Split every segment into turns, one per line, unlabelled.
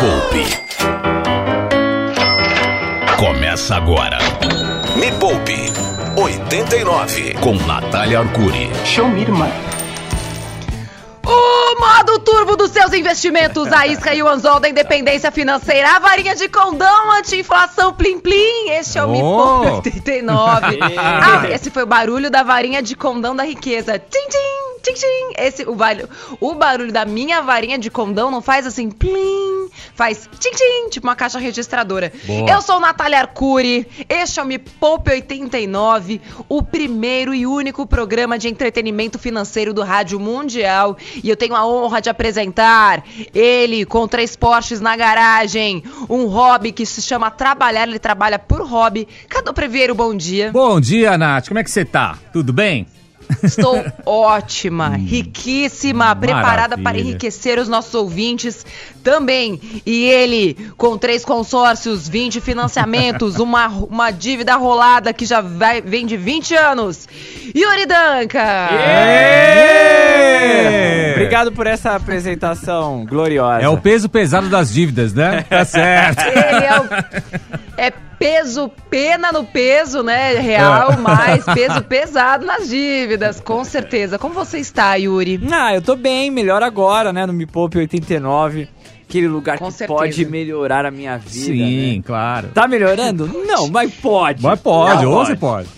Poupe. Começa agora. Me Poupe 89 com Natália Arcuri.
Show me, irmã.
O modo turbo dos seus investimentos, a isca e o anzol da independência financeira, a varinha de condão anti-inflação plim plim. Este é o Me
Oh.
Poupe 89. ah, esse foi o barulho da varinha de condão da riqueza. Tim, tim, tim, tim. Esse, o, barulho, o barulho da minha varinha de condão não faz assim plim, faz tim, tim, tipo uma caixa registradora.
Boa.
Eu sou Natália Arcuri, este é o Me Poupe 89, o primeiro e único programa de entretenimento financeiro do Rádio Mundial. E eu tenho a honra de apresentar ele com três Porsches na garagem, um hobby que se chama trabalhar, ele trabalha por hobby. Cadu Preveiro, bom dia.
Bom dia, Nath. Como é que você tá? Tudo bem?
Estou ótima, riquíssima, preparada para
Hum.
enriquecer os nossos ouvintes também. E ele, com três consórcios, 20 financiamentos, uma, uma dívida rolada que já vai, vem de 20 anos. Yuri Danca!
Êêêê!
Obrigado por essa apresentação gloriosa.
É o peso pesado das dívidas, né? Tá certo.
Ele é, o- peso, pena no peso, né? Real,
É.
mais peso pesado nas dívidas, com certeza. Como você está, Yuri?
Ah, eu tô bem, melhor agora, né? No Me Poupe 89. Aquele lugar
Com
que
certeza.
pode melhorar a minha vida.
Sim,
né?
claro.
Tá melhorando? Não, mas pode.
Mas pode, ou você pode.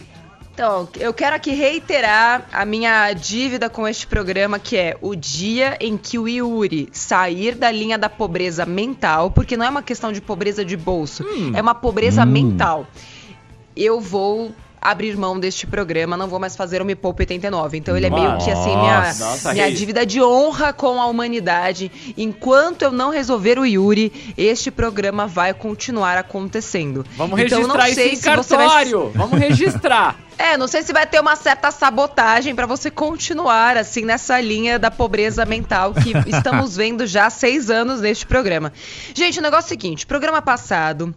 Então, eu quero aqui reiterar a minha dívida com este programa, que é o dia em que o Yuri sair da linha da pobreza mental, porque não é uma questão de pobreza de bolso, é uma pobreza
Hum.
mental. Eu vou abrir mão deste programa, não vou mais fazer o Me Poupe 89. Então ele é meio que assim, minha,
Nossa.
Minha dívida de honra com a humanidade. Enquanto eu não resolver o Yuri, este programa vai continuar acontecendo.
Vamos
então,
registrar isso em
você vai
cartório. Vamos registrar.
é, não sei se vai ter uma certa sabotagem pra você continuar assim nessa linha da pobreza mental que estamos vendo já há seis anos neste programa. Gente, o negócio é o seguinte: programa passado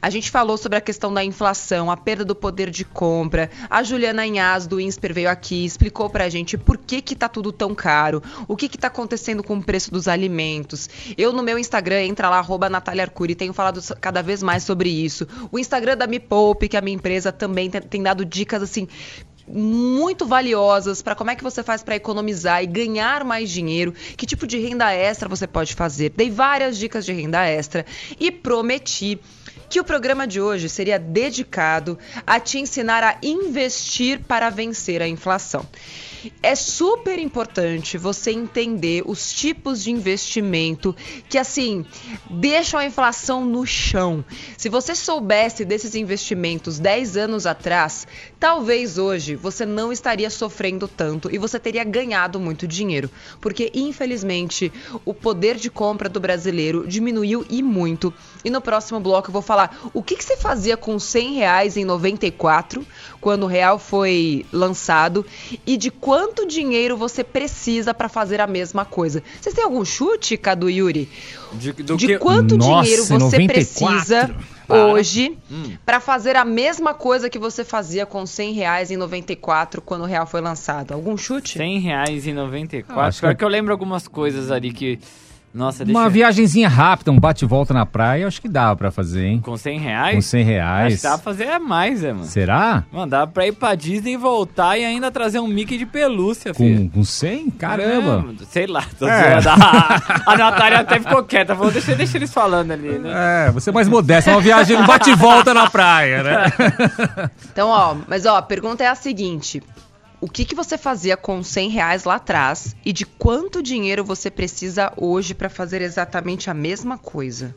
a gente falou sobre a questão da inflação, a perda do poder de compra. A Juliana Inhas do Insper veio aqui, explicou pra gente por que que tá tudo tão caro, o que que tá acontecendo com o preço dos alimentos. Eu no meu Instagram, entra lá, arroba Natália Arcuri, tenho falado cada vez mais sobre isso. O Instagram da Me Poupe, que é a minha empresa, também tem dado dicas assim muito valiosas para como é que você faz para economizar e ganhar mais dinheiro, que tipo de renda extra você pode fazer. Dei várias dicas de renda extra e prometi que o programa de hoje seria dedicado a te ensinar a investir para vencer a inflação. É super importante você entender os tipos de investimento que, assim, deixam a inflação no chão. Se você soubesse desses investimentos 10 anos atrás, talvez hoje você não estaria sofrendo tanto e você teria ganhado muito dinheiro. Porque, infelizmente, o poder de compra do brasileiro diminuiu e muito. E no próximo bloco eu vou falar o que, que você fazia com 100 reais em 94, quando o real foi lançado, e de quanto dinheiro você precisa para fazer a mesma coisa. Vocês têm algum chute, Cadu Yuri?
De, do
de
que...
quanto
Nossa,
dinheiro você
94?
precisa
Para.
hoje
Hum.
para fazer a mesma coisa que você fazia com 100 reais em 94 quando o real foi lançado? Algum chute?
100 reais e 94.
Ah,
Pior
que-
que eu lembro algumas coisas ali que... Nossa, deixa
Uma
eu...
viagenzinha rápida, um bate e volta na praia, acho que dá pra fazer, hein?
Com 100 reais?
Com 100
Acho
reais.
que dá pra fazer mais, é, mano.
Será?
Mano, dá pra ir pra Disney e voltar e ainda trazer um Mickey de pelúcia, filho.
Com, com 100? Caramba.
É, sei lá, tô
É.
zoando. A, a Natália até ficou quieta, falou, deixa, deixa eles falando ali, né?
É, você é mais modesto, uma viagem, um bate e volta na praia, né?
Então, ó, mas ó, a pergunta é a seguinte. O que, que você fazia com 100 reais lá atrás e de quanto dinheiro você precisa hoje para fazer exatamente a mesma coisa?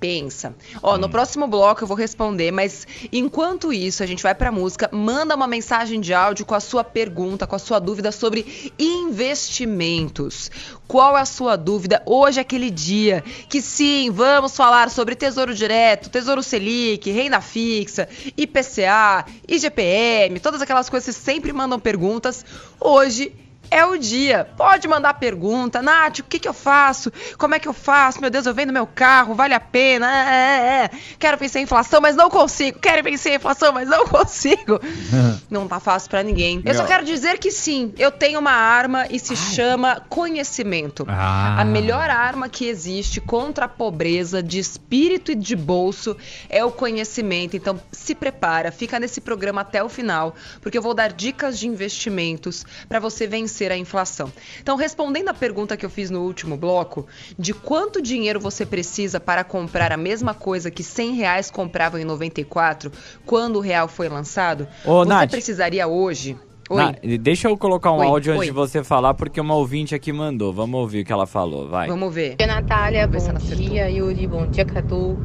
Pensa. Ó, no próximo bloco eu vou responder, mas enquanto isso a gente vai pra música, manda uma mensagem de áudio com a sua pergunta, com a sua dúvida sobre investimentos. Qual é a sua dúvida? Hoje é aquele dia que sim, vamos falar sobre Tesouro Direto, Tesouro Selic, renda fixa, IPCA, IGPM, todas aquelas coisas que sempre mandam perguntas. Hoje é o dia. Pode mandar pergunta. Nath, o que, que eu faço? Como é que eu faço? Meu Deus, eu vendo meu carro, vale a pena? É, é, é. Quero vencer a inflação, mas não consigo. Quero vencer a inflação, mas não consigo. não tá fácil para ninguém. Eu só quero dizer que sim, eu tenho uma arma e se Ai. chama conhecimento. Ah. A melhor arma que existe contra a pobreza de espírito e de bolso é o conhecimento. Então, se prepara, fica nesse programa até o final, porque eu vou dar dicas de investimentos para você vencer a inflação. Então, respondendo a pergunta que eu fiz no último bloco, de quanto dinheiro você precisa para comprar a mesma coisa que 100 reais compravam em 94, quando o real foi lançado,
Ô,
você
Nath,
precisaria hoje
Oi. deixa eu colocar um Oi. áudio antes Oi. de você falar, porque uma ouvinte aqui mandou. Vamos ouvir o que ela falou, vai.
Vamos ver.
Bom Natália, bom dia, Yuri, bom dia, Cadu.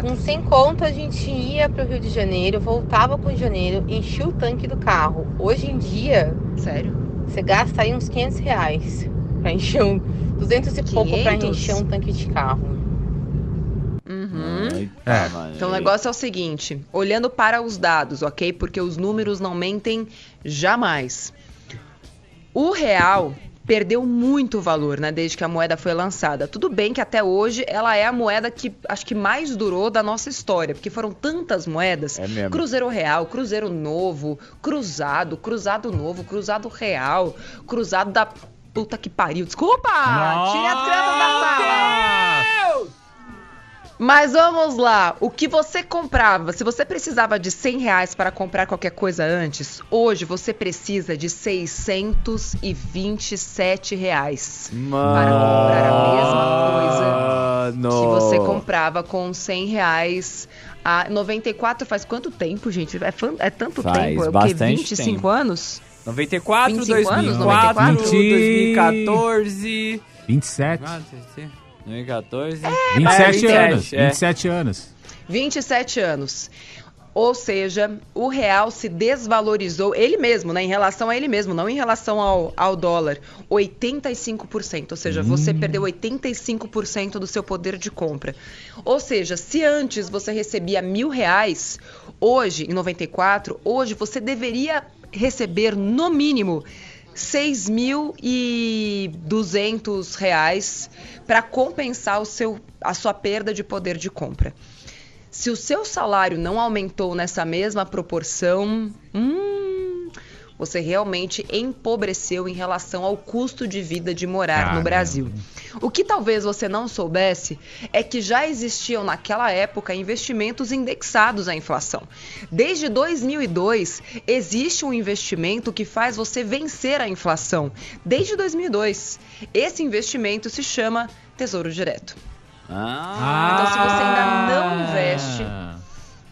Com 100 conto a gente ia para o Rio de Janeiro, voltava para o Rio de Janeiro, enchia o tanque do carro. Hoje em dia,
sério,
você gasta aí uns 500 reais para encher um 200 e 500? pouco para encher um tanque de carro.
Uhum. é. Então o negócio é o seguinte: olhando para os dados, ok? Porque os números não mentem jamais. O real perdeu muito valor, né, desde que a moeda foi lançada. Tudo bem que até hoje ela é a moeda que acho que mais durou da nossa história, porque foram tantas moedas. É mesmo. Cruzeiro Real, Cruzeiro Novo, Cruzado, Cruzado Novo, Cruzado Real, Cruzado da puta que pariu. Desculpa! Tire a da sala! Deus! Mas vamos lá, o que você comprava, se você precisava de 100 reais para comprar qualquer coisa antes, hoje você precisa de 627 reais Mano. para comprar a mesma coisa que você comprava com 100 reais. A 94 faz quanto tempo, gente? É, é tanto
faz
tempo? É
o quê?
25 tempo. anos?
94, 2004, anos? 2014.
27.
2014.
É,
27 é, anos. É. 27 anos.
27 anos. Ou seja, o real se desvalorizou, ele mesmo, né? Em relação a ele mesmo, não em relação ao, ao dólar. 85%. Ou seja, hum. você perdeu 85% do seu poder de compra. Ou seja, se antes você recebia mil reais, hoje, em 94, hoje você deveria receber no mínimo 6.200 reais para compensar o seu, a sua perda de poder de compra. Se o seu salário não aumentou nessa mesma proporção, hum, você realmente empobreceu em relação ao custo de vida de morar no Brasil. O que talvez você não soubesse é que já existiam naquela época investimentos indexados à inflação. Desde 2002 existe um investimento que faz você vencer a inflação. Desde 2002. Esse investimento se chama Tesouro Direto. Ah. Então, se você ainda não investe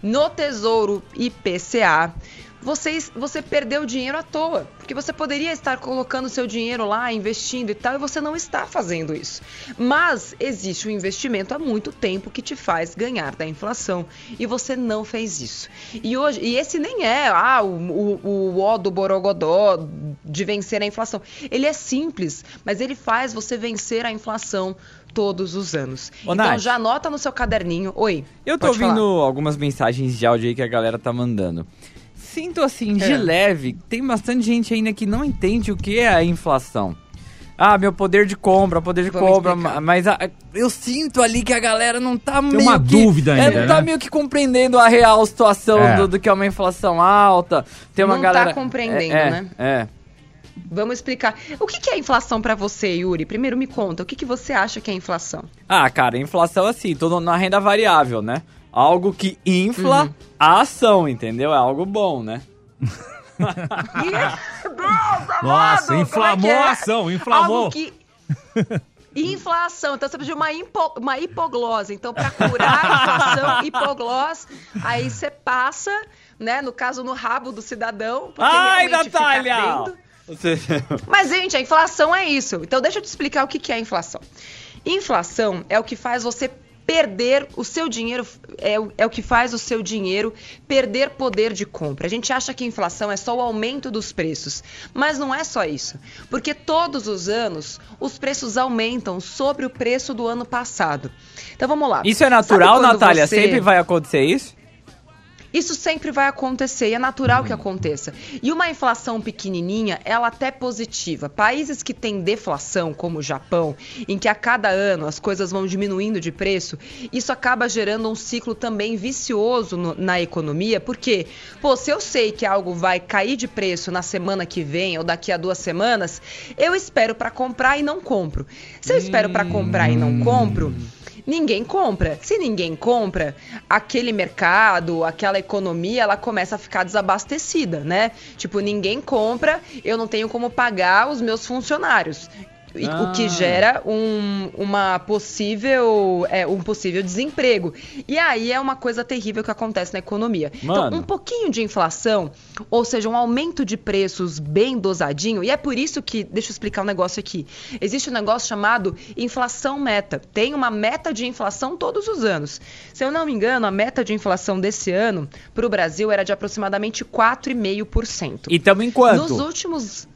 no Tesouro IPCA, você, você perdeu dinheiro à toa. Porque você poderia estar colocando seu dinheiro lá, investindo e tal, e você não está fazendo isso. Mas existe um investimento há muito tempo que te faz ganhar da inflação. E você não fez isso. E hoje, e esse nem é ah, o, o, o ó do Borogodó de vencer a inflação. Ele é simples, mas ele faz você vencer a inflação todos os anos. Ô, então Nath, já anota no seu caderninho. Oi.
Eu tô ouvindo falar. algumas mensagens de áudio aí que a galera tá mandando sinto assim, de é. leve, tem bastante gente ainda que não entende o que é a inflação. Ah, meu poder de compra, poder de Vamos compra, explicar. mas a, eu sinto ali que a galera não tá
tem
meio
uma
que,
dúvida ainda,
é, não tá né? meio que compreendendo a real situação é. do, do, que é uma inflação alta. Tem uma
não
galera
tá compreendendo,
é,
né?
É.
Vamos explicar. O que, que é inflação para você, Yuri? Primeiro me conta, o que, que você acha que é inflação?
Ah, cara, inflação é assim, tudo na renda variável, né? Algo que infla uhum. a ação, entendeu? É algo bom, né?
Nossa, é inflamou é é? a ação, inflamou. Algo que...
Inflação, então você precisa de uma, hipo, uma hipoglose. Então, para curar a inflação, hipoglose, aí você passa, né? No caso, no rabo do cidadão.
Ai, Natália!
Mas, gente, a inflação é isso. Então, deixa eu te explicar o que é a inflação. Inflação é o que faz você perder o seu dinheiro, é, é, o que faz o seu dinheiro perder poder de compra. A gente acha que inflação é só o aumento dos preços, mas não é só isso, porque todos os anos os preços aumentam sobre o preço do ano passado. Então vamos lá.
Isso é natural, Natália? Você... Sempre vai acontecer isso?
Isso sempre vai acontecer e é natural que aconteça. E uma inflação pequenininha, ela até é positiva. Países que têm deflação, como o Japão, em que a cada ano as coisas vão diminuindo de preço, isso acaba gerando um ciclo também vicioso no, na economia, porque, pô, se eu sei que algo vai cair de preço na semana que vem ou daqui a duas semanas, eu espero para comprar e não compro. Se eu espero para comprar e não compro, ninguém compra. Se ninguém compra, aquele mercado, aquela economia, ela começa a ficar desabastecida, né? Tipo, ninguém compra, eu não tenho como pagar os meus funcionários. Ah. O que ah. gera um, uma possível, é, um possível desemprego. E aí é uma coisa terrível que acontece na economia. Então, Mano. Então, um pouquinho de inflação, ou seja, um aumento de preços bem dosadinho, e é por isso que, deixa eu explicar um negócio aqui. Existe um negócio chamado inflação meta. Tem uma meta de inflação todos os anos. Se eu não me engano, a meta de inflação desse ano para o Brasil era de aproximadamente 4,5%.
E estamos em quanto?
Nos últimos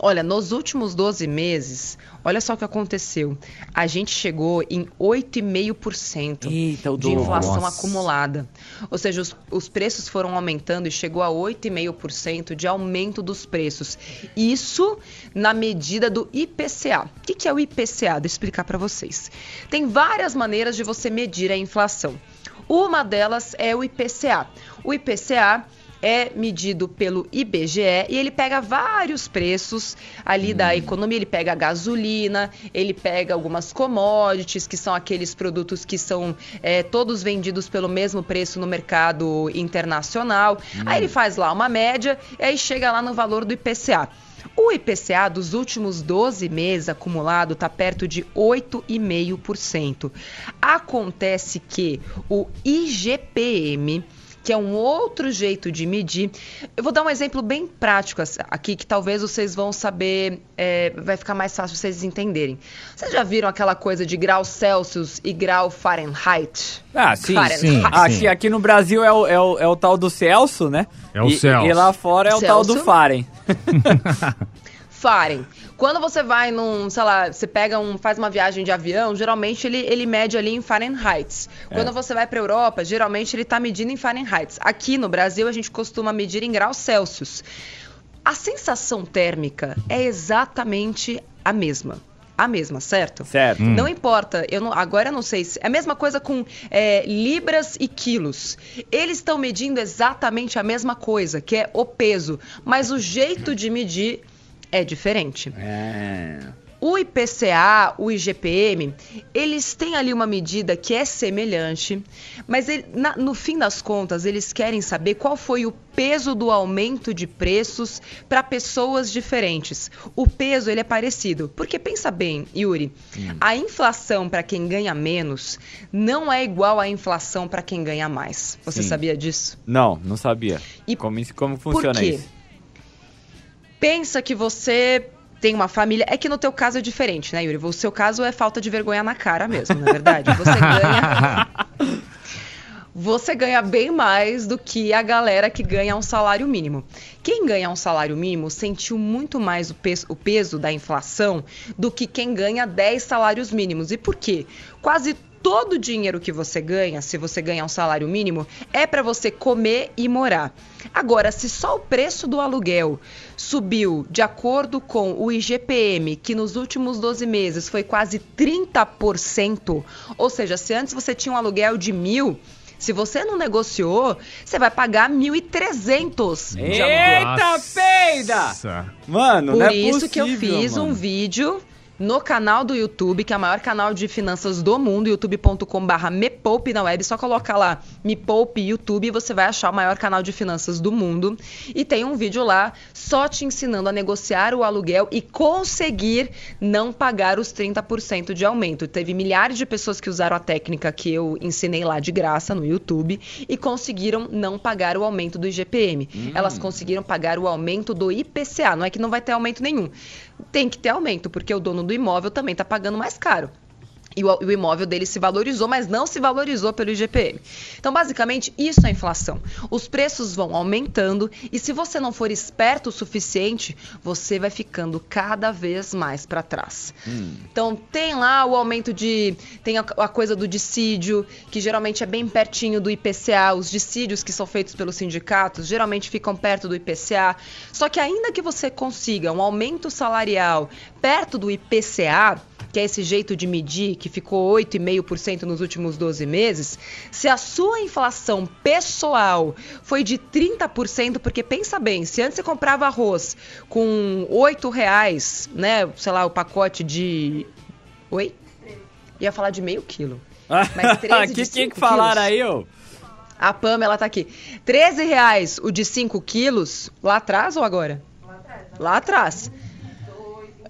Olha, nos últimos 12 meses, olha só o que aconteceu. A gente chegou em 8,5% de inflação Nossa. acumulada. Ou seja, os, os, preços foram aumentando e chegou a 8,5% de aumento dos preços. Isso na medida do IPCA. O que, que é o IPCA? Deixa eu explicar para vocês. Tem várias maneiras de você medir a inflação. Uma delas é o IPCA. O IPCA é medido pelo IBGE e ele pega vários preços ali hum. da economia. Ele pega a gasolina, ele pega algumas commodities, que são aqueles produtos que são é, todos vendidos pelo mesmo preço no mercado internacional. Hum. Aí ele faz lá uma média e aí chega lá no valor do IPCA. O IPCA dos últimos 12 meses acumulado está perto de 8,5%. Acontece que o IGPM que é um outro jeito de medir. Eu vou dar um exemplo bem prático aqui, que talvez vocês vão saber, é, vai ficar mais fácil vocês entenderem. Vocês já viram aquela coisa de grau Celsius e grau Fahrenheit?
Ah, sim, Fahrenheit. sim. Aqui, aqui no Brasil é o, é, o, é o tal do Celso, né?
É o Celso.
E lá fora é o Celso. tal do Faren.
Faren. Quando você vai num, sei lá, você pega um, faz uma viagem de avião, geralmente ele, ele mede ali em Fahrenheit. Quando é. você vai para Europa, geralmente ele está medindo em Fahrenheit. Aqui no Brasil a gente costuma medir em graus Celsius. A sensação térmica é exatamente a mesma a mesma, certo?
Certo.
Hum. Não importa, eu não, agora eu não sei se. É a mesma coisa com é, libras e quilos. Eles estão medindo exatamente a mesma coisa, que é o peso, mas o jeito de medir é diferente.
É.
O IPCA, o IGPM, eles têm ali uma medida que é semelhante, mas ele, na, no fim das contas eles querem saber qual foi o peso do aumento de preços para pessoas diferentes. O peso ele é parecido, porque pensa bem, Yuri, hum. a inflação para quem ganha menos não é igual à inflação para quem ganha mais. Você Sim. sabia disso?
Não, não sabia. E como, como funciona
por quê?
isso?
Pensa que você tem uma família. É que no teu caso é diferente, né, Yuri? O seu caso é falta de vergonha na cara mesmo, na verdade. Você ganha. você ganha bem mais do que a galera que ganha um salário mínimo. Quem ganha um salário mínimo sentiu muito mais o peso, o peso da inflação do que quem ganha 10 salários mínimos. E por quê? Quase todo o dinheiro que você ganha, se você ganhar um salário mínimo, é para você comer e morar. Agora, se só o preço do aluguel subiu de acordo com o IGPM, que nos últimos 12 meses foi quase 30%, ou seja, se antes você tinha um aluguel de mil, se você não negociou, você vai pagar 1.300.
Eita, peida! Mano,
Por
não é
isso
possível,
que eu fiz
mano.
um vídeo no canal do YouTube, que é o maior canal de finanças do mundo, youtube.com/barra Me Poupe na web. Só colocar lá Me Poupe YouTube e você vai achar o maior canal de finanças do mundo. E tem um vídeo lá só te ensinando a negociar o aluguel e conseguir não pagar os 30% de aumento. Teve milhares de pessoas que usaram a técnica que eu ensinei lá de graça no YouTube e conseguiram não pagar o aumento do IGPM. Hum. Elas conseguiram pagar o aumento do IPCA. Não é que não vai ter aumento nenhum tem que ter aumento, porque o dono do imóvel também está pagando mais caro. E o, imóvel dele se valorizou, mas não se valorizou pelo IGPM. Então, basicamente, isso é inflação. Os preços vão aumentando e se você não for esperto o suficiente, você vai ficando cada vez mais para trás. Hum. Então, tem lá o aumento de. Tem a, a, coisa do dissídio, que geralmente é bem pertinho do IPCA. Os dissídios que são feitos pelos sindicatos geralmente ficam perto do IPCA. Só que, ainda que você consiga um aumento salarial perto do IPCA, que é esse jeito de medir que ficou 8,5% nos últimos 12 meses, se a sua inflação pessoal foi de 30%, porque pensa bem, se antes você comprava arroz com 8 reais, né, sei lá, o pacote de... Oi? Ia falar de meio quilo.
Mas 13 que tinha que falar aí, ô?
A Pamela tá aqui. 13 reais o de 5 quilos, lá atrás ou agora? Lá atrás. Lá atrás.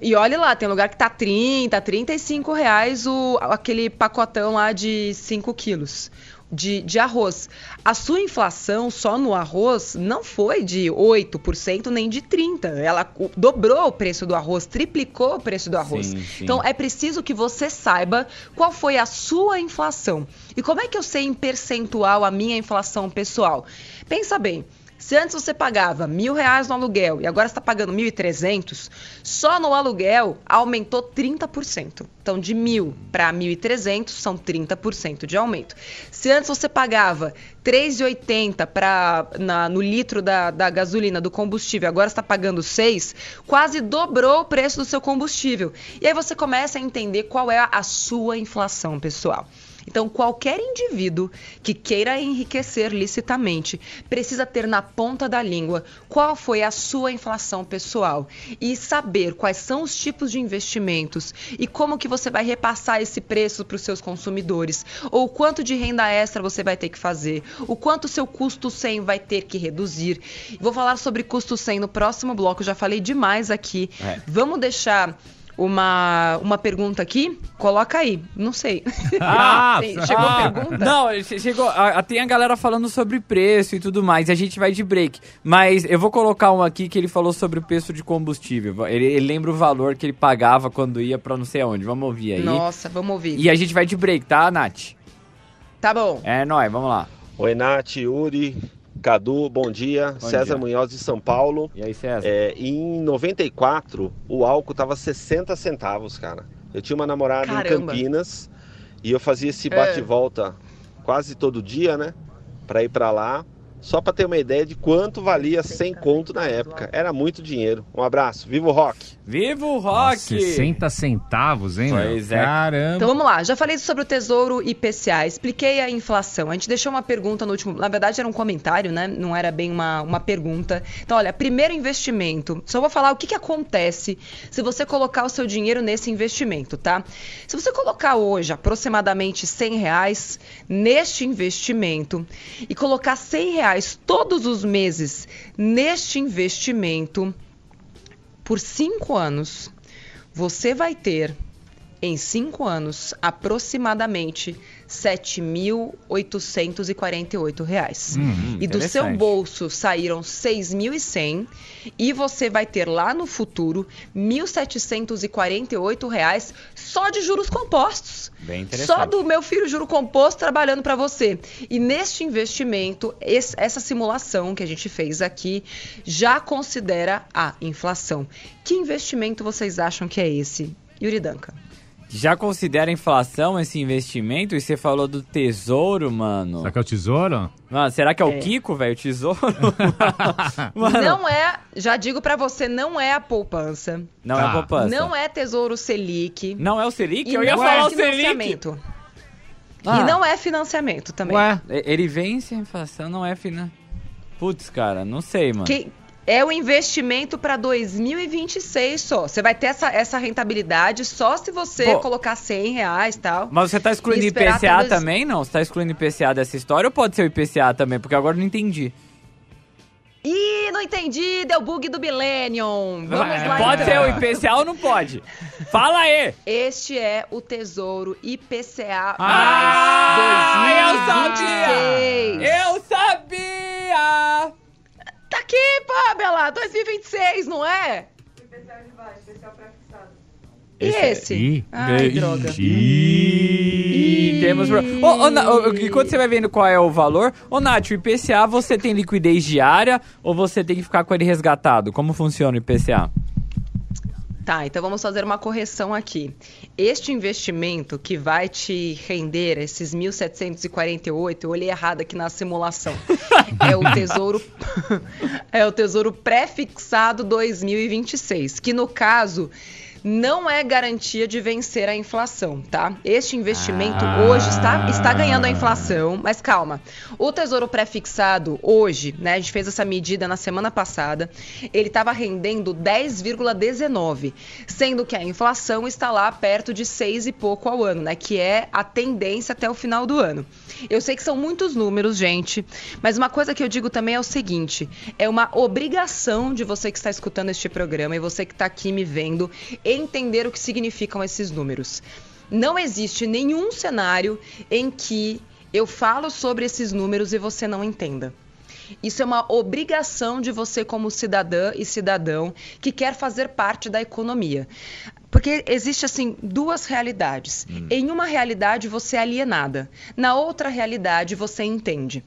E olhe lá, tem lugar que tá 30, 35 reais o, aquele pacotão lá de 5 quilos. De, de, arroz. A sua inflação só no arroz não foi de 8% nem de 30%. Ela dobrou o preço do arroz, triplicou o preço do arroz. Sim, sim. Então é preciso que você saiba qual foi a sua inflação. E como é que eu sei em percentual a minha inflação pessoal? Pensa bem. Se antes você pagava mil reais no aluguel e agora está pagando mil e trezentos, só no aluguel aumentou 30%. Então, de mil para mil e trezentos são 30% de aumento. Se antes você pagava 3,80 para no litro da, da gasolina do combustível, agora está pagando 6, quase dobrou o preço do seu combustível. E aí você começa a entender qual é a sua inflação, pessoal. Então, qualquer indivíduo que queira enriquecer licitamente precisa ter na ponta da língua qual foi a sua inflação pessoal e saber quais são os tipos de investimentos e como que você vai repassar esse preço para os seus consumidores, ou quanto de renda extra você vai ter que fazer, o quanto seu custo 100 vai ter que reduzir. Vou falar sobre custo 100 no próximo bloco, já falei demais aqui. É. Vamos deixar uma, uma pergunta aqui. Coloca aí. Não sei.
Ah, chegou ah, a pergunta? Não, chegou. A, tem a galera falando sobre preço e tudo mais. A gente vai de break. Mas eu vou colocar um aqui que ele falou sobre o preço de combustível. Ele, ele lembra o valor que ele pagava quando ia pra não sei aonde. Vamos ouvir aí.
Nossa, vamos ouvir.
E a gente vai de break, tá, Nath?
Tá bom.
É nóis, vamos lá.
Oi, Nath, Uri, Cadu, bom dia. Bom César dia. Munhoz de São Paulo.
E aí, César?
É, em 94, o álcool tava 60 centavos, cara. Eu tinha uma namorada Caramba. em Campinas e eu fazia esse é. bate-volta é. quase todo dia, né? Pra ir pra lá. Só para ter uma ideia de quanto valia 100 conto na época. Era muito dinheiro. Um abraço. Viva o rock!
Viva o rock!
60 centavos, hein?
Pois é.
Caramba! Então vamos lá. Já falei sobre o Tesouro IPCA. Expliquei a inflação. A gente deixou uma pergunta no último... Na verdade era um comentário, né? Não era bem uma, uma pergunta. Então, olha, primeiro investimento. Só vou falar o que, que acontece se você colocar o seu dinheiro nesse investimento, tá? Se você colocar hoje aproximadamente 100 reais neste investimento e colocar 100 reais reais todos os meses neste investimento por cinco anos, você vai ter em cinco anos aproximadamente R$ 7.848. Hum, e do seu bolso saíram 6.100 e você vai ter lá no futuro R$ 1.748 só de juros compostos.
Bem interessante.
Só do meu filho juro composto trabalhando para você. E neste investimento, esse, essa simulação que a gente fez aqui já considera a inflação. Que investimento vocês acham que é esse? Yuri Danca
já considera inflação esse investimento? E você falou do tesouro, mano.
Será que é o tesouro?
Mano, será que é, é. o Kiko, velho? O tesouro?
mano. Não é, já digo para você, não é a poupança.
Não ah. é a ah. poupança.
Não é tesouro Selic.
Não é o Selic? Eu ia falar é o Selic.
Ah. E não é financiamento também. Ué,
ele vence a inflação, não é financiamento. Putz, cara, não sei, mano.
Que, é o investimento para 2026 só. Você vai ter essa, essa rentabilidade só se você Pô, colocar 100 reais e tal.
Mas você tá excluindo IPCA dois... também, não? Você tá excluindo IPCA dessa história ou pode ser o IPCA também? Porque agora não entendi.
Ih, não entendi, deu bug do Millennium. Vamos
é,
lá.
Pode
então.
ser o IPCA ou não pode? Fala aí.
Este é o Tesouro IPCA
ah, mais 2026. Eu sabia! Eu sabia!
Aqui, Pamela! 2026, não é?
O especial de baixo, especial pré-fixado.
E esse? esse? Ih, Ai, droga.
Ih, temos. Ô, ô, quando você vai vendo qual é o valor, ô Nath, o IPCA você tem liquidez diária ou você tem que ficar com ele resgatado? Como funciona o IPCA?
Tá, então vamos fazer uma correção aqui. Este investimento que vai te render esses 1.748, eu olhei errado aqui na simulação, é o Tesouro é o Tesouro pré-fixado 2026, que no caso não é garantia de vencer a inflação, tá? Este investimento ah. hoje está, está ganhando a inflação, mas calma. O Tesouro Pré-fixado hoje, né? A gente fez essa medida na semana passada, ele estava rendendo 10,19, sendo que a inflação está lá perto de 6 e pouco ao ano, né? Que é a tendência até o final do ano. Eu sei que são muitos números, gente, mas uma coisa que eu digo também é o seguinte: é uma obrigação de você que está escutando este programa e você que está aqui me vendo entender o que significam esses números. Não existe nenhum cenário em que eu falo sobre esses números e você não entenda. Isso é uma obrigação de você, como cidadã e cidadão, que quer fazer parte da economia. Porque existe assim duas realidades. Hum. Em uma realidade você é alienada, na outra realidade você entende.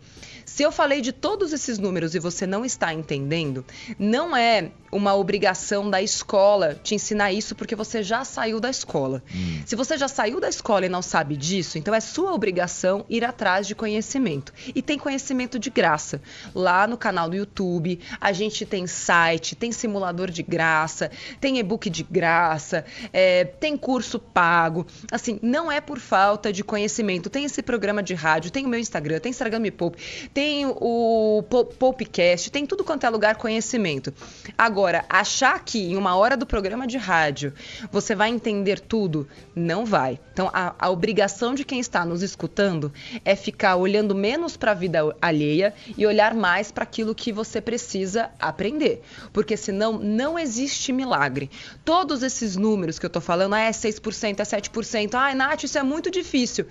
Se eu falei de todos esses números e você não está entendendo, não é uma obrigação da escola te ensinar isso porque você já saiu da escola. Hum. Se você já saiu da escola e não sabe disso, então é sua obrigação ir atrás de conhecimento. E tem conhecimento de graça. Lá no canal do YouTube, a gente tem site, tem simulador de graça, tem e-book de graça, é, tem curso pago. Assim, não é por falta de conhecimento. Tem esse programa de rádio, tem o meu Instagram, tem Instagram Me Poupe, tem o Poupecast, tem tudo quanto é lugar conhecimento. Agora, Agora, achar que em uma hora do programa de rádio você vai entender tudo, não vai. Então, a, a obrigação de quem está nos escutando é ficar olhando menos para a vida alheia e olhar mais para aquilo que você precisa aprender. Porque senão não existe milagre. Todos esses números que eu estou falando, ah, é 6%, é 7%, ah, Nath, isso é muito difícil.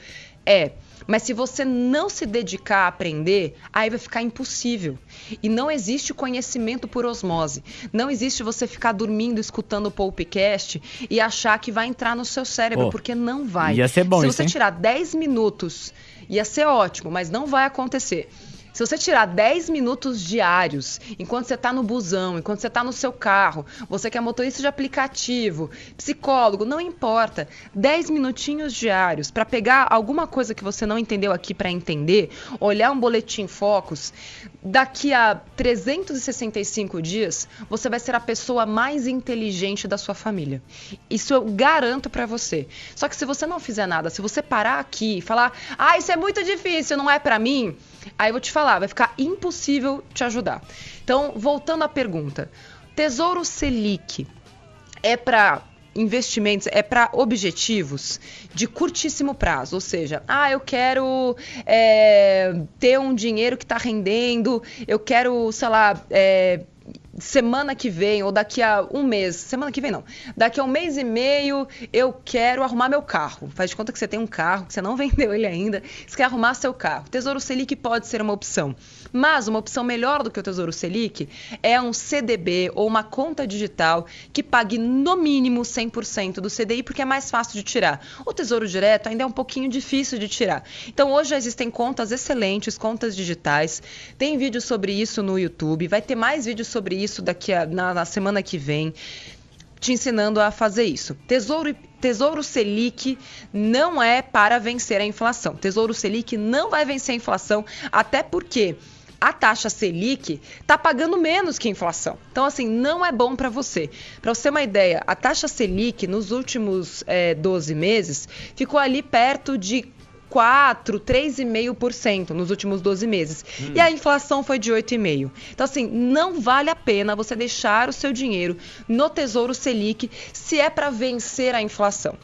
É. Mas se você não se dedicar a aprender, aí vai ficar impossível. E não existe conhecimento por osmose. Não existe você ficar dormindo escutando o podcast e achar que vai entrar no seu cérebro, oh, porque não vai.
Ia ser bom
Se
isso,
você
hein?
tirar 10 minutos, ia ser ótimo, mas não vai acontecer. Se você tirar 10 minutos diários, enquanto você está no busão, enquanto você está no seu carro, você que é motorista de aplicativo, psicólogo, não importa, 10 minutinhos diários para pegar alguma coisa que você não entendeu aqui para entender, olhar um boletim Focus, daqui a 365 dias, você vai ser a pessoa mais inteligente da sua família. Isso eu garanto para você. Só que se você não fizer nada, se você parar aqui e falar: "Ah, isso é muito difícil, não é para mim", Aí eu vou te falar, vai ficar impossível te ajudar. Então, voltando à pergunta, Tesouro Selic é para investimentos, é para objetivos de curtíssimo prazo, ou seja, ah, eu quero é, ter um dinheiro que está rendendo, eu quero, sei lá, é, semana que vem ou daqui a um mês, semana que vem não, daqui a um mês e meio eu quero arrumar meu carro. Faz de conta que você tem um carro, que você não vendeu ele ainda, você quer arrumar seu carro. Tesouro Selic pode ser uma opção. Mas uma opção melhor do que o Tesouro Selic é um CDB ou uma conta digital que pague no mínimo 100% do CDI, porque é mais fácil de tirar. O Tesouro Direto ainda é um pouquinho difícil de tirar. Então hoje já existem contas excelentes, contas digitais. Tem vídeo sobre isso no YouTube, vai ter mais vídeos sobre isso daqui a, na, na semana que vem te ensinando a fazer isso. Tesouro, Tesouro Selic não é para vencer a inflação. Tesouro Selic não vai vencer a inflação, até porque a taxa Selic está pagando menos que a inflação. Então, assim, não é bom para você. Para você ter uma ideia, a taxa Selic nos últimos é, 12 meses ficou ali perto de 4, 3,5% nos últimos 12 meses. Hum. E a inflação foi de 8,5%. Então, assim, não vale a pena você deixar o seu dinheiro no Tesouro Selic se é para vencer a inflação.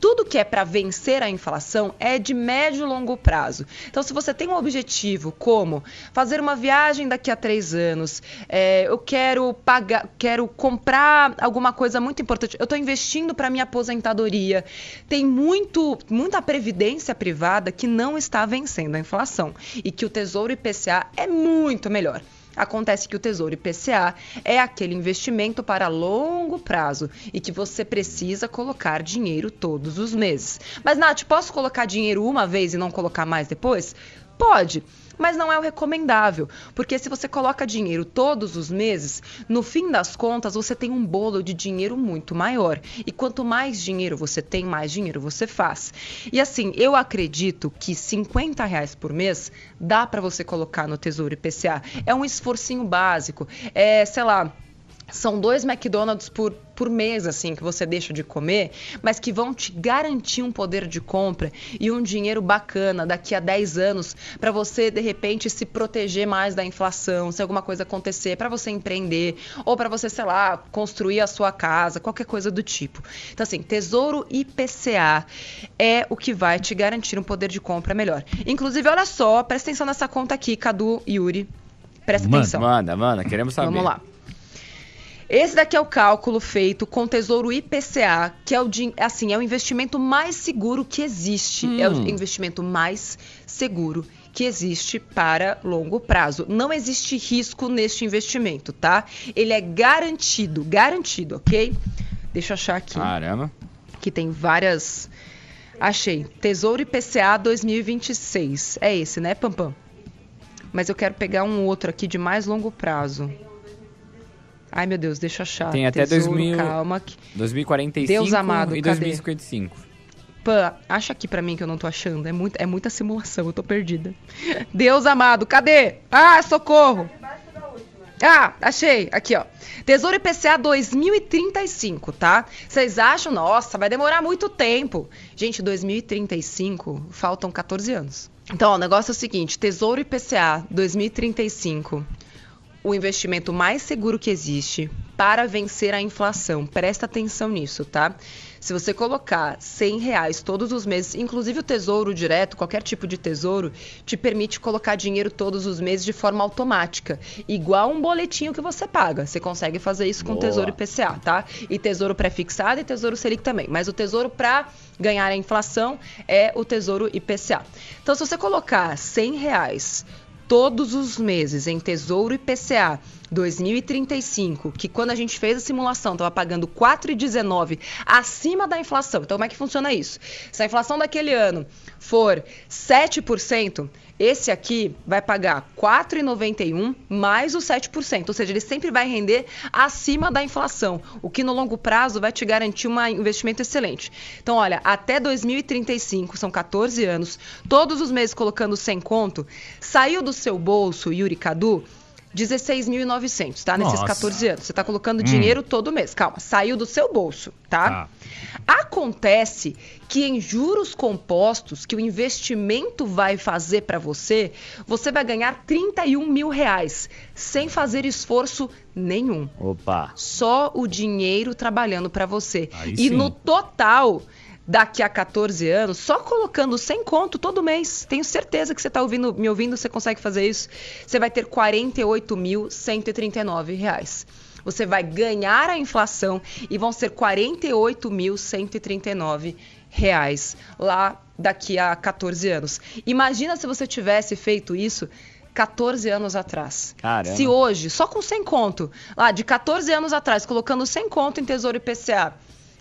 Tudo que é para vencer a inflação é de médio e longo prazo. Então, se você tem um objetivo como fazer uma viagem daqui a três anos, é, eu quero pagar, quero comprar alguma coisa muito importante, eu estou investindo para minha aposentadoria. Tem muito, muita previdência privada que não está vencendo a inflação e que o Tesouro IPCA é muito melhor. Acontece que o Tesouro IPCA é aquele investimento para longo prazo e que você precisa colocar dinheiro todos os meses. Mas, Nath, posso colocar dinheiro uma vez e não colocar mais depois? Pode mas não é o recomendável, porque se você coloca dinheiro todos os meses, no fim das contas você tem um bolo de dinheiro muito maior. E quanto mais dinheiro você tem, mais dinheiro você faz. E assim, eu acredito que 50 reais por mês dá para você colocar no Tesouro IPCA. É um esforcinho básico. É, sei lá, são dois McDonald's por, por mês, assim, que você deixa de comer, mas que vão te garantir um poder de compra e um dinheiro bacana daqui a 10 anos para você, de repente, se proteger mais da inflação, se alguma coisa acontecer, para você empreender ou para você, sei lá, construir a sua casa, qualquer coisa do tipo. Então, assim, Tesouro IPCA é o que vai te garantir um poder de compra melhor. Inclusive, olha só, presta atenção nessa conta aqui, Cadu e Yuri. Presta
manda,
atenção.
Manda, manda, queremos saber.
Vamos lá. Esse daqui é o cálculo feito com o Tesouro IPCA, que é o, assim, é o investimento mais seguro que existe. Hum. É o hum. investimento mais seguro que existe para longo prazo. Não existe risco neste investimento, tá? Ele é garantido, garantido, ok? Deixa eu achar aqui.
Caramba.
Que tem várias. Achei. Tesouro IPCA 2026. É esse, né, Pampam? Mas eu quero pegar um outro aqui de mais longo prazo. Ai, meu Deus, deixa eu achar.
Tem até Tesouro, 2000, calma. 2045
Deus amado,
e
cadê?
2055.
Pã, acha aqui pra mim que eu não tô achando. É, muito, é muita simulação, eu tô perdida. Deus amado, cadê? Ah, socorro! Ah, achei. Aqui, ó. Tesouro IPCA 2035, tá? Vocês acham, nossa, vai demorar muito tempo. Gente, 2035, faltam 14 anos. Então, ó, o negócio é o seguinte: Tesouro IPCA 2035 o investimento mais seguro que existe para vencer a inflação. Presta atenção nisso, tá? Se você colocar 100 reais todos os meses, inclusive o tesouro direto, qualquer tipo de tesouro, te permite colocar dinheiro todos os meses de forma automática, igual um boletinho que você paga. Você consegue fazer isso com Boa. tesouro IPCA, tá? E tesouro pré-fixado e tesouro Selic também. Mas o tesouro para ganhar a inflação é o tesouro IPCA. Então, se você colocar 100 reais todos os meses em Tesouro IPCA 2035, que quando a gente fez a simulação estava pagando 4,19 acima da inflação. Então, como é que funciona isso? Se a inflação daquele ano for 7%, esse aqui vai pagar 4,91 mais os 7%, ou seja, ele sempre vai render acima da inflação, o que no longo prazo vai te garantir um investimento excelente. Então, olha, até 2035, são 14 anos, todos os meses colocando 100 conto, saiu do seu bolso, Yuri Cadu, 16.900, tá? Nesses Nossa. 14 anos. Você tá colocando hum. dinheiro todo mês. Calma, saiu do seu bolso, tá? tá? Acontece que em juros compostos, que o investimento vai fazer para você, você vai ganhar 31 mil reais, sem fazer esforço nenhum.
Opa!
Só o dinheiro trabalhando para você. Aí e sim. no total daqui a 14 anos, só colocando 100 conto todo mês. Tenho certeza que você está ouvindo, me ouvindo, você consegue fazer isso. Você vai ter R$ 48.139. Você vai ganhar a inflação e vão ser 48.139 reais lá daqui a 14 anos. Imagina se você tivesse feito isso 14 anos atrás.
Caramba.
Se hoje, só com 100 conto, lá de 14 anos atrás, colocando 100 conto em Tesouro IPCA,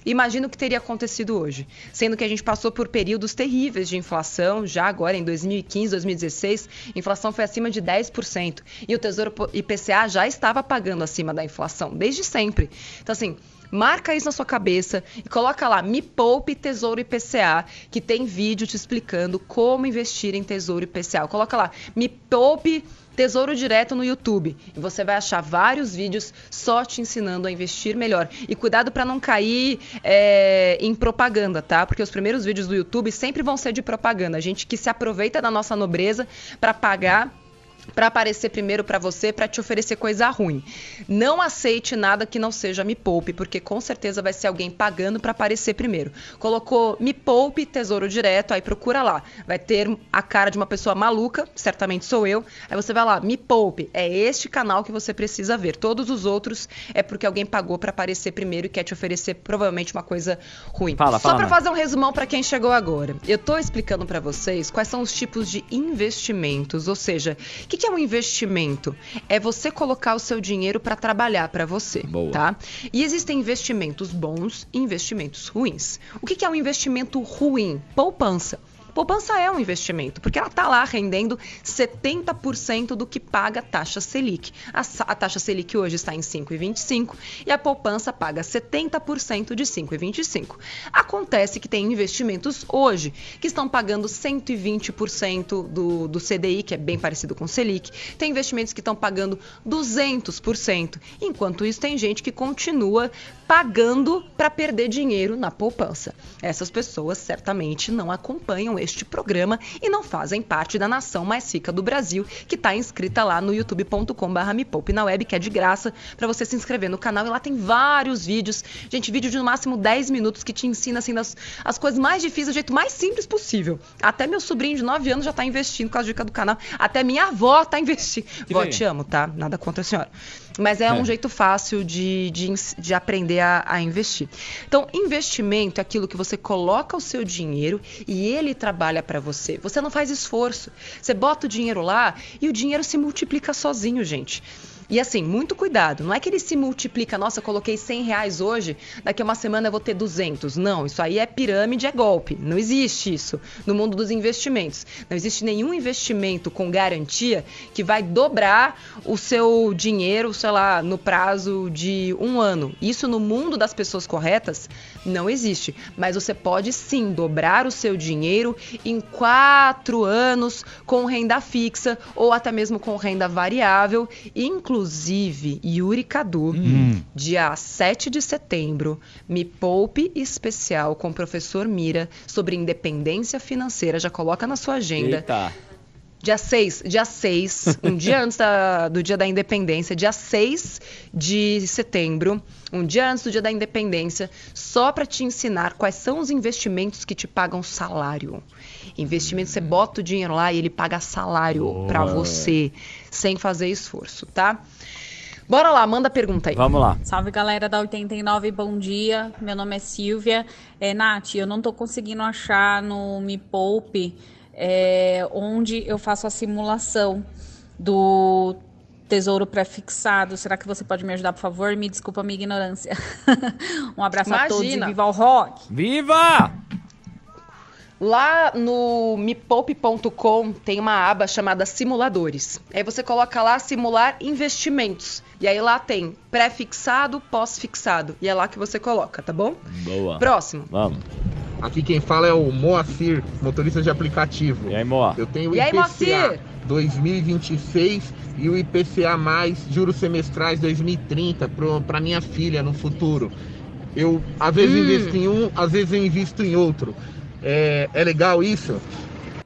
Imagina o que teria acontecido hoje, sendo que a gente passou por períodos terríveis de inflação, já agora em 2015, 2016, a inflação foi acima de 10%, e o Tesouro IPCA já estava pagando acima da inflação, desde sempre. Então, assim, Marca isso na sua cabeça e coloca lá Me Poupe Tesouro IPCA, que tem vídeo te explicando como investir em Tesouro IPCA. Coloca lá Me Poupe Tesouro Direto no YouTube. E você vai achar vários vídeos só te ensinando a investir melhor. E cuidado para não cair é, em propaganda, tá? Porque os primeiros vídeos do YouTube sempre vão ser de propaganda. A gente que se aproveita da nossa nobreza para pagar para aparecer primeiro para você, para te oferecer coisa ruim. Não aceite nada que não seja Me Poupe, porque com certeza vai ser alguém pagando para aparecer primeiro. Colocou Me Poupe, Tesouro Direto, aí procura lá. Vai ter a cara de uma pessoa maluca, certamente sou eu. Aí você vai lá, Me Poupe, é este canal que você precisa ver. Todos os outros é porque alguém pagou para aparecer primeiro e quer te oferecer provavelmente uma coisa ruim.
Fala,
Só
para
fazer um resumão para quem chegou agora. Eu tô explicando para vocês quais são os tipos de investimentos, ou seja, que que, que é um investimento? É você colocar o seu dinheiro para trabalhar para você, Boa. tá? E existem investimentos bons e investimentos ruins. O que, que é um investimento ruim? Poupança. Poupança é um investimento, porque ela está lá rendendo 70% do que paga a taxa Selic. A, a taxa Selic hoje está em 5,25 e a poupança paga 70% de 5,25. Acontece que tem investimentos hoje que estão pagando 120% do, do CDI, que é bem parecido com o Selic. Tem investimentos que estão pagando 200%. Enquanto isso, tem gente que continua pagando para perder dinheiro na poupança. Essas pessoas certamente não acompanham este programa e não fazem parte da nação mais rica do Brasil, que está inscrita lá no youtube.com.br me poupe na web, que é de graça para você se inscrever no canal. E lá tem vários vídeos, gente, vídeo de no máximo 10 minutos que te ensina assim das, as coisas mais difíceis do jeito mais simples possível. Até meu sobrinho de 9 anos já está investindo com a dica do canal. Até minha avó está investindo. Vó, te amo, tá? Nada contra a senhora. Mas é, é. um jeito fácil de, de, de aprender a, a, investir. Então, investimento é aquilo que você coloca o seu dinheiro e ele trabalha para você. Você não faz esforço. Você bota o dinheiro lá e o dinheiro se multiplica sozinho, gente. E assim, muito cuidado. Não é que ele se multiplica. Nossa, coloquei 100 reais hoje, daqui a uma semana eu vou ter 200. Não, isso aí é pirâmide, é golpe. Não existe isso no mundo dos investimentos. Não existe nenhum investimento com garantia que vai dobrar o seu dinheiro, sei lá, no prazo de um ano. Isso no mundo das pessoas corretas não existe. Mas você pode sim dobrar o seu dinheiro em quatro anos com renda fixa ou até mesmo com renda variável, inclusive Inclusive, Yuri Cadu, hum. dia 7 de setembro, Me Poupe Especial com o professor Mira sobre independência financeira. Já coloca na sua agenda.
Eita.
Dia 6, dia 6, um dia antes da, do dia da independência, dia 6 de setembro, um dia antes do dia da independência, só para te ensinar quais são os investimentos que te pagam salário. Investimento, você bota o dinheiro lá e ele paga salário para você, sem fazer esforço, tá? Bora lá, manda pergunta aí.
Vamos lá.
Salve galera da 89, bom dia. Meu nome é Silvia. É, Nath, eu não tô conseguindo achar no Me Poupe é, onde eu faço a simulação do tesouro pré-fixado. Será que você pode me ajudar, por favor? Me desculpa a minha ignorância. um abraço Imagina. a todos e viva o rock!
Viva!
Lá no mepoupe.com tem uma aba chamada simuladores. Aí você coloca lá simular investimentos. E aí lá tem pré-fixado, pós-fixado. E é lá que você coloca, tá bom?
Boa.
Próximo.
Vamos.
Aqui quem fala é o Moacir, motorista de aplicativo.
E aí, Moa?
Eu tenho o e IPCA aí, 2026 e o IPCA mais juros semestrais 2030 para minha filha no futuro. Eu às vezes hum. investo em um, às vezes eu invisto em outro. É, é legal isso?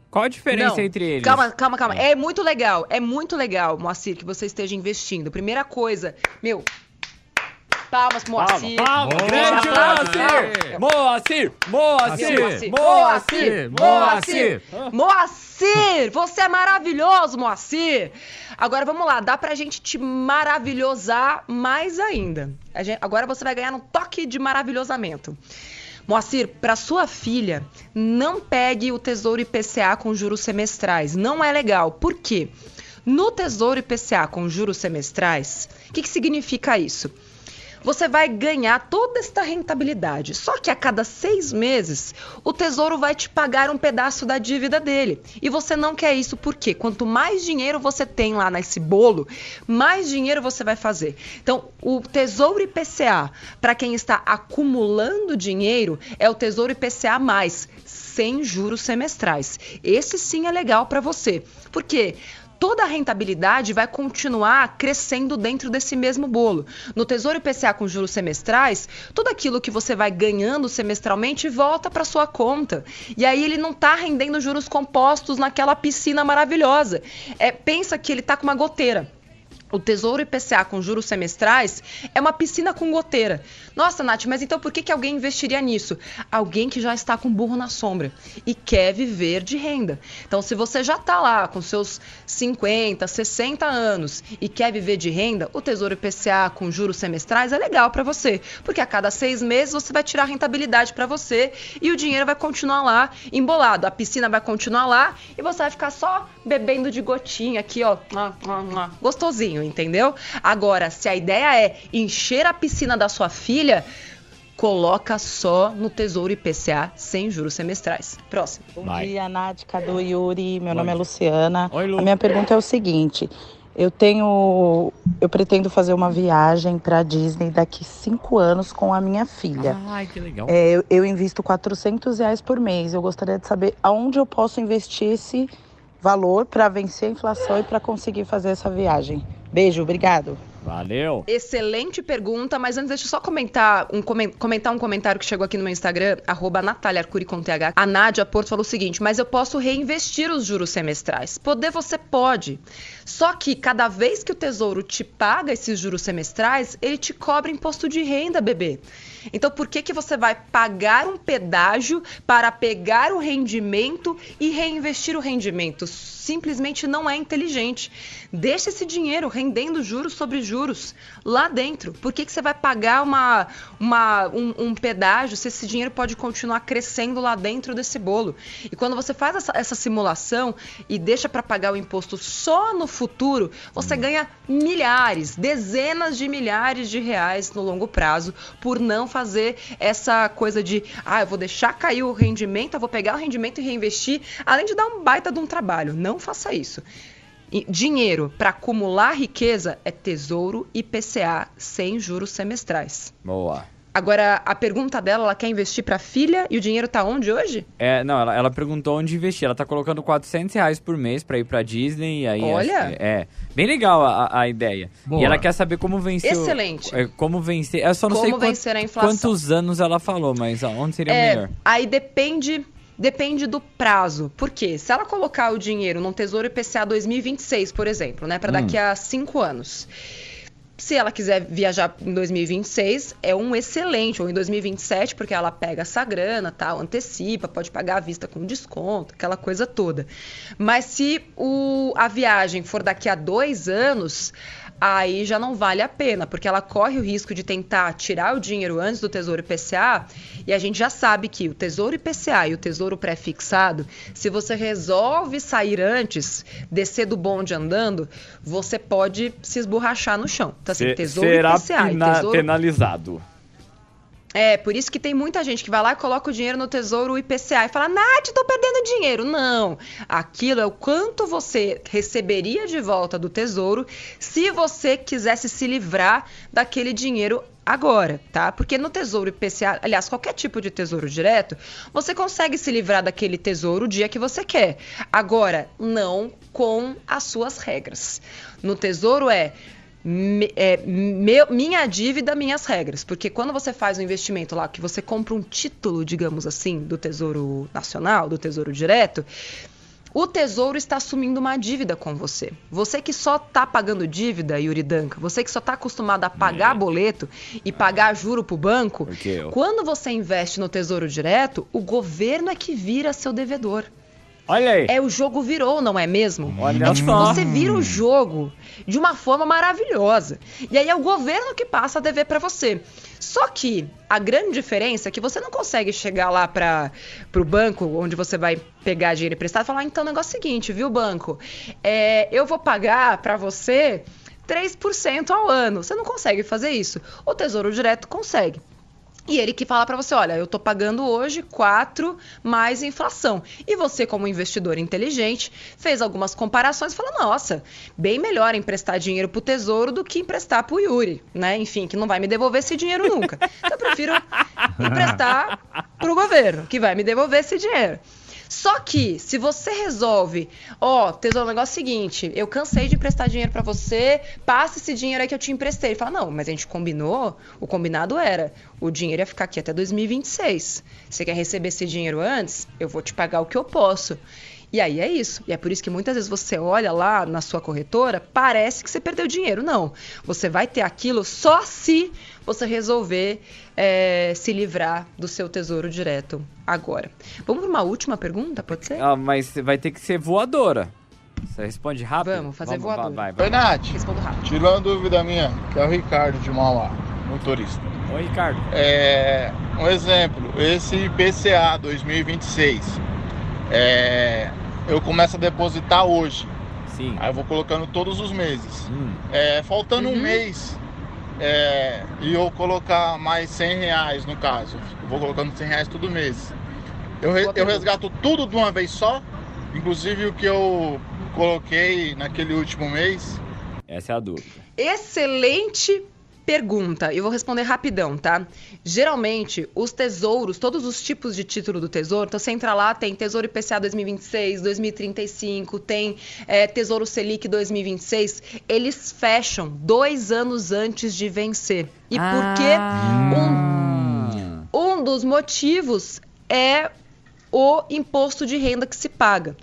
Qual a diferença Não. entre eles?
Calma, calma, calma. É muito legal, é muito legal, Moacir, que você esteja investindo. Primeira coisa, meu, Palmas, Moacir.
Palmas, palmas. Grande Moacir. Moacir. Moacir. Moacir. Moacir.
Moacir. Você é maravilhoso, Moacir. Agora vamos lá, dá pra gente te maravilhosar mais ainda. Agora você vai ganhar um toque de maravilhosamento. Moacir, para sua filha, não pegue o Tesouro IPCA com juros semestrais. Não é legal. Por quê? No Tesouro IPCA com juros semestrais, o que, que significa isso? Você vai ganhar toda esta rentabilidade. Só que a cada seis meses, o tesouro vai te pagar um pedaço da dívida dele. E você não quer isso porque quanto mais dinheiro você tem lá nesse bolo, mais dinheiro você vai fazer. Então, o tesouro IPCA, para quem está acumulando dinheiro, é o tesouro IPCA mais sem juros semestrais. Esse sim é legal para você. Por quê? Toda a rentabilidade vai continuar crescendo dentro desse mesmo bolo. No Tesouro IPCA com juros semestrais, tudo aquilo que você vai ganhando semestralmente volta para sua conta. E aí ele não está rendendo juros compostos naquela piscina maravilhosa. É, pensa que ele está com uma goteira. O Tesouro IPCA com juros semestrais é uma piscina com goteira. Nossa, Nath, mas então por que, que alguém investiria nisso? Alguém que já está com burro na sombra e quer viver de renda. Então, se você já está lá com seus 50, 60 anos e quer viver de renda, o Tesouro IPCA com juros semestrais é legal para você, porque a cada seis meses você vai tirar rentabilidade para você e o dinheiro vai continuar lá embolado. A piscina vai continuar lá e você vai ficar só bebendo de gotinha aqui, ó, gostosinho, entendeu? Agora, se a ideia é encher a piscina da sua filha, coloca só no Tesouro IPCA sem juros semestrais. Próximo.
Bom Vai. dia, Nath, Cadu, Yuri. Meu Oi. nome é Luciana. Oi, Lu. A minha pergunta é o seguinte. Eu tenho, eu pretendo fazer uma viagem para Disney daqui cinco anos com a minha filha.
Ai, que legal.
É, eu, eu invisto 400 reais por mês. Eu gostaria de saber aonde eu posso investir esse valor para vencer a inflação e para conseguir fazer essa viagem. Beijo, obrigado.
Valeu.
Excelente pergunta, mas antes deixa eu só comentar um, comentar um comentário que chegou aqui no meu Instagram, arroba Natália Arcuri com TH. A Nádia Porto falou o seguinte, mas eu posso reinvestir os juros semestrais. Poder você pode. Só que cada vez que o Tesouro te paga esses juros semestrais, ele te cobra imposto de renda, bebê. Então, por que, que você vai pagar um pedágio para pegar o rendimento e reinvestir o rendimento? Simplesmente não é inteligente. Deixa esse dinheiro rendendo juros sobre juros lá dentro. Por que, que você vai pagar uma, uma, um, um pedágio se esse dinheiro pode continuar crescendo lá dentro desse bolo? E quando você faz essa, essa simulação e deixa para pagar o imposto só no futuro, você ganha milhares, dezenas de milhares de reais no longo prazo por não fazer essa coisa de, ah, eu vou deixar cair o rendimento, eu vou pegar o rendimento e reinvestir, além de dar um baita de um trabalho. Não faça isso. Dinheiro para acumular riqueza é tesouro e PCA sem juros semestrais.
Boa.
Agora, a pergunta dela, ela quer investir para filha e o dinheiro tá onde hoje?
É, não, ela, ela perguntou onde investir. Ela tá colocando 400 reais por mês para ir para Disney. Aí
Olha!
É, bem legal a, a ideia. Boa. E ela quer saber como vencer.
Excelente.
O, é, como vencer. Eu só não
como
sei
vencer quant, a inflação.
quantos anos ela falou, mas onde seria
é,
melhor?
Aí depende depende do prazo. Por quê? Se ela colocar o dinheiro num Tesouro IPCA 2026, por exemplo, né, para daqui hum. a cinco anos. Se ela quiser viajar em 2026, é um excelente, ou em 2027, porque ela pega essa grana, tal, antecipa, pode pagar à vista com desconto, aquela coisa toda. Mas se o, a viagem for daqui a dois anos, aí já não vale a pena, porque ela corre o risco de tentar tirar o dinheiro antes do Tesouro IPCA, e a gente já sabe que o Tesouro IPCA e o Tesouro pré-fixado, se você resolve sair antes, descer do bonde andando, você pode se esborrachar no chão. Então, assim, Tesouro
será
IPCA
pena,
e Tesouro...
penalizado.
É, por isso que tem muita gente que vai lá coloca o dinheiro no Tesouro IPCA e fala, Nath, tô perdendo dinheiro. Não, aquilo é o quanto você receberia de volta do Tesouro se você quisesse se livrar daquele dinheiro agora, tá? Porque no Tesouro IPCA, aliás, qualquer tipo de tesouro direto, você consegue se livrar daquele tesouro o dia que você quer. Agora, não com as suas regras. No Tesouro é me, é, meu, minha dívida, minhas regras. Porque quando você faz um investimento lá, que você compra um título, digamos assim, do Tesouro Nacional, do Tesouro Direto, o Tesouro está assumindo uma dívida com você. Você que só está pagando dívida, Yuri Danca, você que só está acostumado a pagar é. boleto e pagar juro para o banco, quando você investe no Tesouro Direto, o governo é que vira seu devedor.
Olha aí.
É o jogo virou, não é mesmo?
Olha
é tipo, você vira o jogo de uma forma maravilhosa. E aí é o governo que passa a dever para você. Só que a grande diferença é que você não consegue chegar lá para o banco, onde você vai pegar dinheiro emprestado, e falar: então, o negócio é o seguinte, viu, banco? É, eu vou pagar para você 3% ao ano. Você não consegue fazer isso. O Tesouro Direto consegue. E ele que fala para você, olha, eu estou pagando hoje 4 mais inflação. E você, como investidor inteligente, fez algumas comparações e falou, nossa, bem melhor emprestar dinheiro para o Tesouro do que emprestar para o Yuri, né? Enfim, que não vai me devolver esse dinheiro nunca. Então eu prefiro emprestar para o governo, que vai me devolver esse dinheiro. Só que, se você resolve, ó, oh, tesouro, o negócio é o seguinte, eu cansei de emprestar dinheiro para você, passa esse dinheiro aí que eu te emprestei. Ele fala, não, mas a gente combinou, o combinado era, o dinheiro ia ficar aqui até 2026. Você quer receber esse dinheiro antes? Eu vou te pagar o que eu posso. E aí é isso. E é por isso que muitas vezes você olha lá na sua corretora, parece que você perdeu dinheiro. Não. Você vai ter aquilo só se você resolver é, se livrar do seu tesouro direto agora. Vamos para uma última pergunta, pode ser?
Ah, mas vai ter que ser voadora. Você responde rápido?
Vamos fazer Vamos, voadora.
Vai, vai, vai. Oi, Nath.
Respondo rápido.
Tirou uma dúvida minha, que é o Ricardo de Mauá, motorista.
Oi, Ricardo.
É, um exemplo, esse IPCA 2026, é, eu começo a depositar hoje.
Sim.
Aí eu vou colocando todos os meses. Hum. É, faltando uhum. um mês é, e eu colocar mais 100 reais no caso, eu vou colocando 100 reais todo mês. Eu, eu resgato tudo de uma vez só, inclusive o que eu coloquei naquele último mês.
Essa é a dúvida.
Excelente Pergunta, eu vou responder rapidão, tá? Geralmente, os tesouros, todos os tipos de título do tesouro, então você entra lá, tem Tesouro IPCA 2026, 2035, tem é, Tesouro Selic 2026, eles fecham dois anos antes de vencer. E ah. por quê? Um, um dos motivos é o imposto de renda que se paga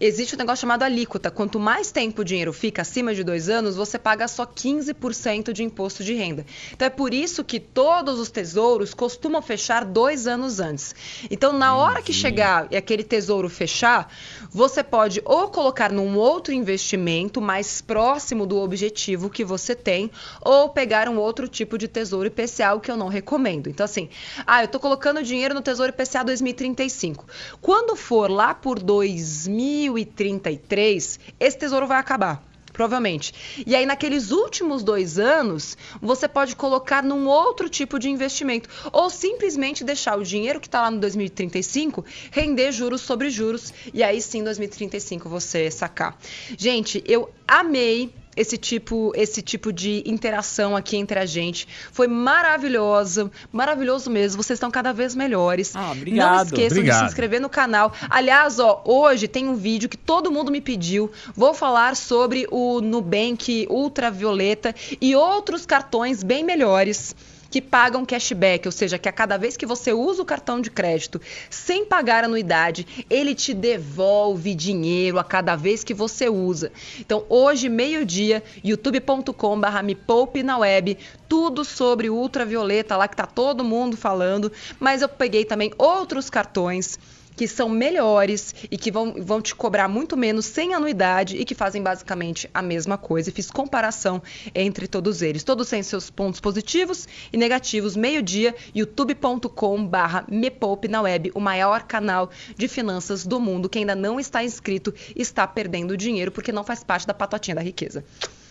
existe um negócio chamado alíquota. Quanto mais tempo o dinheiro fica acima de dois anos, você paga só 15% de imposto de renda. Então é por isso que todos os tesouros costumam fechar dois anos antes. Então, na hora que chegar e aquele tesouro fechar, você pode ou colocar num outro investimento mais próximo do objetivo que você tem, ou pegar um outro tipo de tesouro IPCA, o que eu não recomendo. Então, assim, ah, eu estou colocando dinheiro no tesouro IPCA 2035. Quando for lá por 2000 2033, esse tesouro vai acabar provavelmente. E aí, naqueles últimos dois anos, você pode colocar num outro tipo de investimento. Ou simplesmente deixar o dinheiro que está lá no 2035 render juros sobre juros. E aí sim, em 2035, você sacar. Gente, eu amei esse tipo, esse tipo de interação aqui entre a gente. Foi maravilhoso, maravilhoso mesmo. Vocês estão cada vez melhores.
Ah, obrigado.
Não esqueçam
obrigado.
de se inscrever no canal. Aliás, ó, hoje tem um vídeo que todo mundo me pediu. Vou falar sobre o Nubank Ultravioleta e outros cartões bem melhores que pagam cashback, ou seja, que a cada vez que você usa o cartão de crédito sem pagar anuidade, ele te devolve dinheiro a cada vez que você usa. Então, hoje, meio-dia, youtube.com/barra me poupe na web, tudo sobre ultravioleta lá que tá todo mundo falando, mas eu peguei também outros cartões que são melhores e que vão, vão te cobrar muito menos sem anuidade e que fazem basicamente a mesma coisa. E fiz comparação entre todos eles. Todos têm seus pontos positivos e negativos. Meio-dia, youtube.com/barra me poupe na web, o maior canal de finanças do mundo. Quem ainda não está inscrito está perdendo dinheiro porque não faz parte da patotinha da riqueza.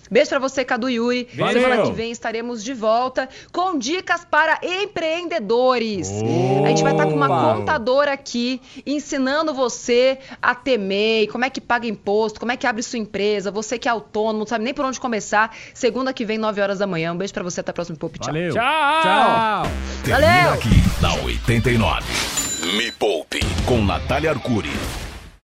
Beijo pra você, Cadu Yuri. Valeu. Semana que vem estaremos de volta com dicas para empreendedores. Opa. A gente vai estar com uma contadora aqui ensinando você a temer, como é que paga imposto, como é que abre sua empresa, você que é autônomo, não sabe nem por onde começar. Segunda que vem, 9 horas da manhã. Um beijo pra você, até o próximo Poupe. Tchau.
Valeu.
Tchau.
Tchau. Termina Valeu. aqui na 89. Me Poupe com Natália Arcuri.